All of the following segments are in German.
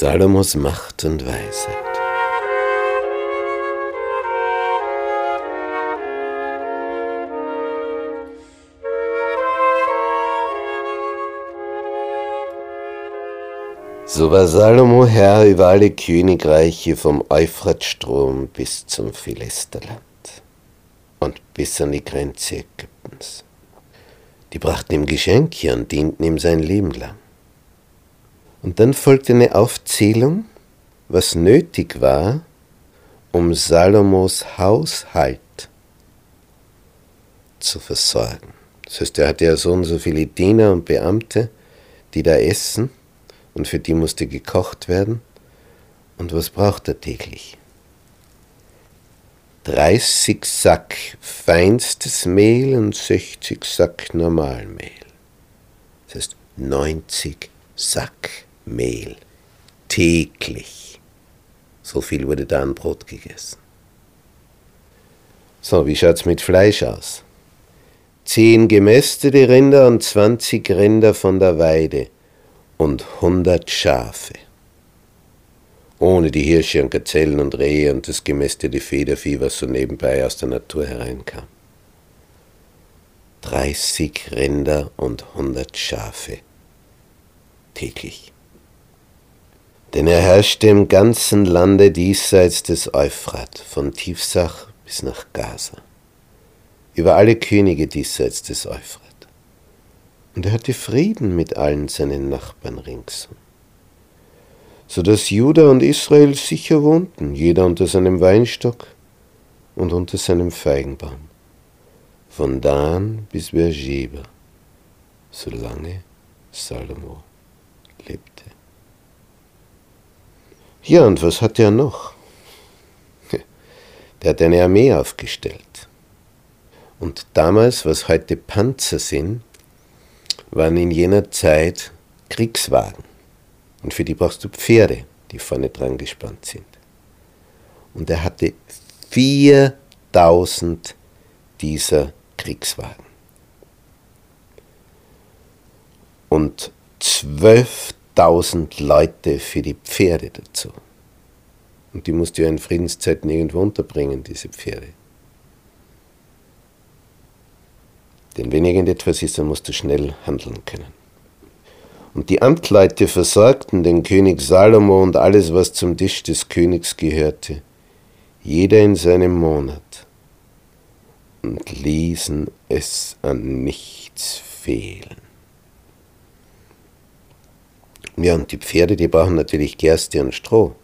Salomos Macht und Weisheit. So war Salomo Herr über alle Königreiche vom Euphratstrom bis zum Philisterland und bis an die Grenze Ägyptens. Die brachten ihm Geschenke und dienten ihm sein Leben lang. Und dann folgte eine Aufzählung, was nötig war, um Salomos Haushalt zu versorgen. Das heißt, er hatte ja so und so viele Diener und Beamte, die da essen, und für die musste gekocht werden. Und was braucht er täglich? 30 Sack feinstes Mehl und 60 Sack Normalmehl. Das heißt 90 Sack Mehl täglich. So viel wurde da an Brot gegessen. So, wie schaut's mit Fleisch aus? Zehn gemästete Rinder und 20 Rinder von der Weide und 100 Schafe ohne die Hirsche und Gazellen und Rehe und das gemästete Federvieh, was so nebenbei aus der Natur hereinkam. 30 Rinder und 100 Schafe täglich. Denn er herrschte im ganzen Lande diesseits des Euphrat, von Tiefsach bis nach Gaza, über alle Könige diesseits des Euphrat. Und er hatte Frieden mit allen seinen Nachbarn ringsum. So dass Juda und Israel sicher wohnten, jeder unter seinem Weinstock und unter seinem Feigenbaum, von Dan bis Beersheba, solange Salomo Ja, und was hatte er noch? Der hat eine Armee aufgestellt. Und damals, was heute Panzer sind, waren in jener Zeit Kriegswagen. Und für die brauchst du Pferde, die vorne dran gespannt sind. Und er hatte 4000 dieser Kriegswagen. Und 12.000 Leute für die Pferde dazu. Und die musst du ja in Friedenszeiten irgendwo unterbringen, diese Pferde. Denn wenn irgendetwas ist, dann musst du schnell handeln können. Und die Amtleute versorgten den König Salomo und alles, was zum Tisch des Königs gehörte, jeder in seinem Monat, und ließen es an nichts fehlen. Ja, und die Pferde, die brauchen natürlich Gerste und Stroh.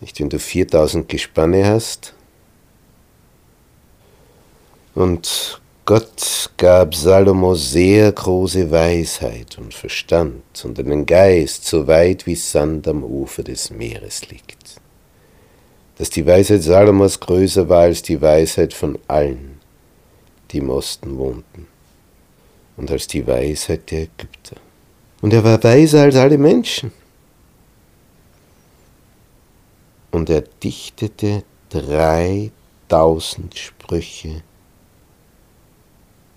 Nicht, wenn du 4000 Gespanne hast und Gott gab Salomo sehr große Weisheit und Verstand und einen Geist, so weit wie Sand am Ufer des Meeres liegt. Dass die Weisheit Salomos größer war als die Weisheit von allen, die im Osten wohnten, und als die Weisheit der Ägypter. Und er war weiser als alle Menschen. Und er dichtete dreitausend Sprüche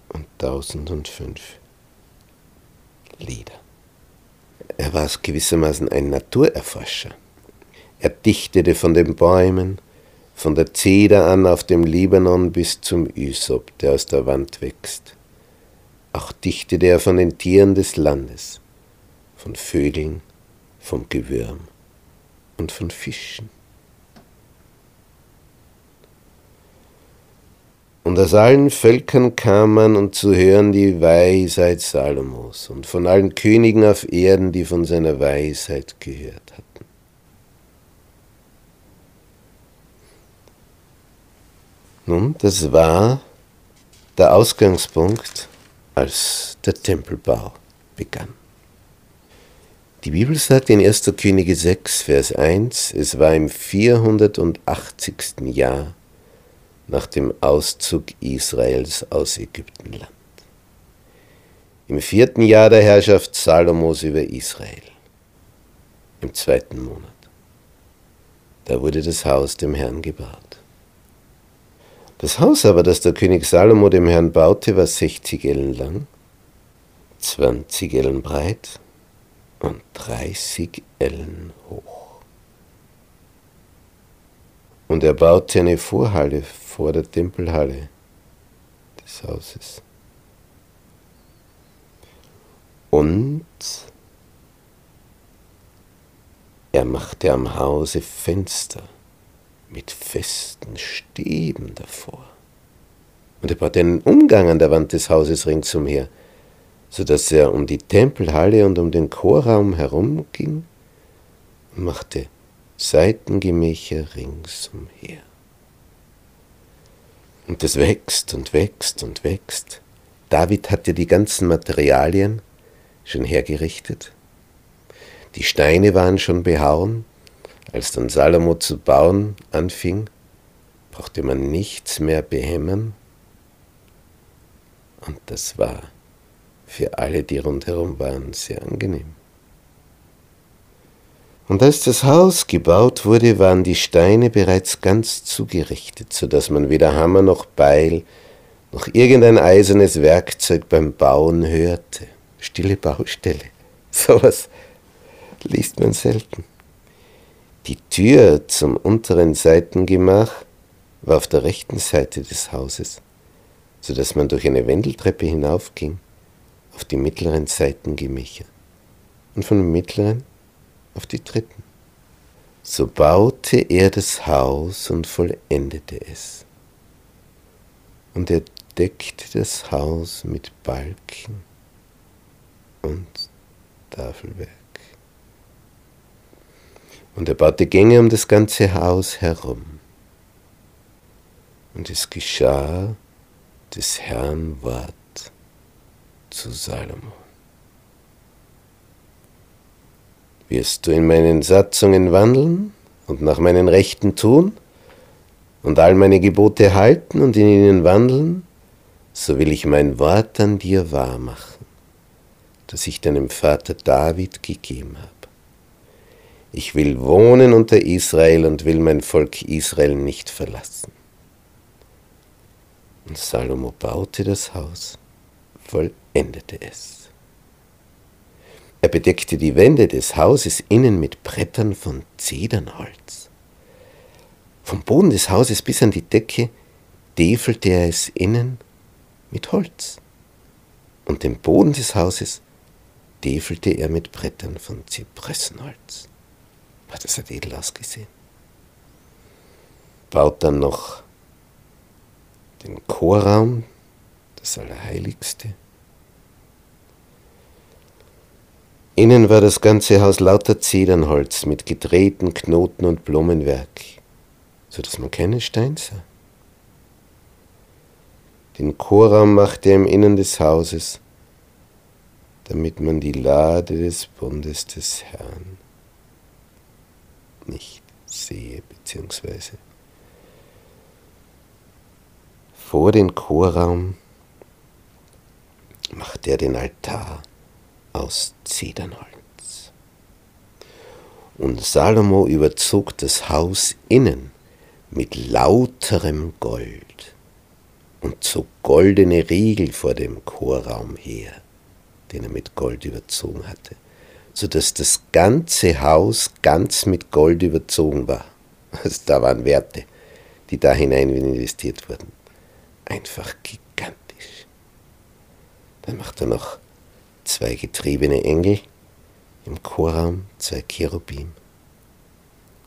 und 1005 Lieder. Er war gewissermaßen ein Naturerforscher. Er dichtete von den Bäumen, von der Zeder an auf dem Libanon bis zum Ysop, der aus der Wand wächst. Auch dichtete er von den Tieren des Landes, von Vögeln, vom Gewürm und von Fischen. Und aus allen Völkern kam man, um zu hören die Weisheit Salomos und von allen Königen auf Erden, die von seiner Weisheit gehört hatten. Nun, das war der Ausgangspunkt, als der Tempelbau begann. Die Bibel sagt in 1. Könige 6, Vers 1, es war im 480. Jahr nach dem Auszug Israels aus Ägyptenland. Im vierten Jahr der Herrschaft Salomos über Israel, im zweiten Monat. Da wurde das Haus dem Herrn gebaut. Das Haus aber, das der König Salomo dem Herrn baute, war 60 Ellen lang, 20 Ellen breit und dreißig Ellen hoch. Und er baute eine Vorhalle vor der Tempelhalle des Hauses. Und er machte am Hause Fenster mit festen Stäben davor. Und er baute einen Umgang an der Wand des Hauses ringsumher, so dass er um die Tempelhalle und um den Chorraum herumging und machte Seitengemächer ringsumher. Und das wächst und wächst und wächst. David hatte die ganzen Materialien schon hergerichtet. Die Steine waren schon behauen. Als dann Salomo zu bauen anfing, brauchte man nichts mehr behämmern. Und das war für alle, die rundherum waren, sehr angenehm. Und als das Haus gebaut wurde, waren die Steine bereits ganz zugerichtet, so dass man weder Hammer noch Beil noch irgendein eisernes Werkzeug beim Bauen hörte. Stille Baustelle. Sowas liest man selten. Die Tür zum unteren Seitengemach war auf der rechten Seite des Hauses, so dass man durch eine Wendeltreppe hinaufging auf die mittleren Seitengemächer und von dem mittleren auf die dritten. So baute er das Haus und vollendete es. Und er deckte das Haus mit Balken und Tafelwerk. Und er baute Gänge um das ganze Haus herum. Und es geschah des Herrn Wort zu Salomo. Wirst du in meinen Satzungen wandeln und nach meinen Rechten tun und all meine Gebote halten und in ihnen wandeln, so will ich mein Wort an dir wahrmachen, das ich deinem Vater David gegeben habe. Ich will wohnen unter Israel und will mein Volk Israel nicht verlassen. Und Salomo baute das Haus, vollendete es. Er bedeckte die Wände des Hauses innen mit Brettern von Zedernholz. Vom Boden des Hauses bis an die Decke täfelte er es innen mit Holz. Und den Boden des Hauses täfelte er mit Brettern von Zypressenholz. Das hat edel ausgesehen. Baut dann noch den Chorraum, das Allerheiligste. Innen war das ganze Haus lauter Zedernholz mit gedrehten Knoten und Blumenwerk, so dass man keinen Stein sah. Den Chorraum machte er im Innern des Hauses, damit man die Lade des Bundes des Herrn nicht sehe, beziehungsweise vor den Chorraum machte er den Altar aus Zedernholz. Und Salomo überzog das Haus innen mit lauterem Gold und zog goldene Riegel vor dem Chorraum her, den er mit Gold überzogen hatte so dass das ganze Haus ganz mit Gold überzogen war. Also da waren Werte, die da hinein investiert wurden. Einfach gigantisch. Dann macht er noch zwei getriebene Engel im Chorraum, zwei Cherubim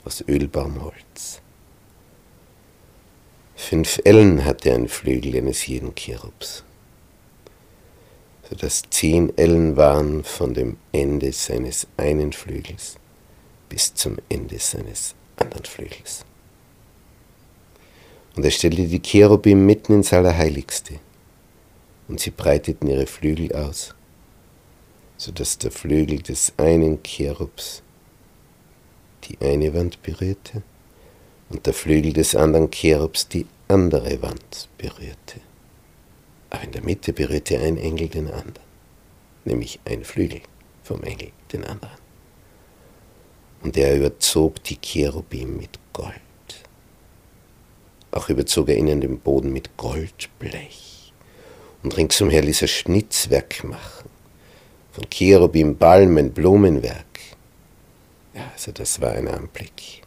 aus Ölbaumholz. Fünf Ellen hatte ein Flügel eines jeden Cherubs sodass zehn Ellen waren von dem Ende seines einen Flügels bis zum Ende seines anderen Flügels. Und er stellte die Cherubim mitten ins Allerheiligste, und sie breiteten ihre Flügel aus, sodass der Flügel des einen Cherubs die eine Wand berührte und der Flügel des anderen Cherubs die andere Wand berührte. Aber in der Mitte berührte ein Engel den anderen, nämlich ein Flügel vom Engel den anderen. Und er überzog die Cherubim mit Gold. Auch überzog er ihnen den Boden mit Goldblech. Und ringsumher ließ er Schnitzwerk machen von Cherubim, Balmen, Blumenwerk. Ja, also das war ein Anblick.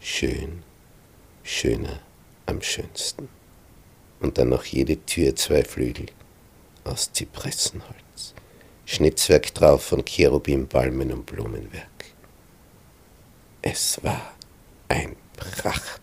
Schön, schöner am schönsten. Und dann noch jede Tür zwei Flügel aus Zypressenholz. Schnitzwerk drauf von Cherubim, Balmen und Blumenwerk. Es war ein Pracht.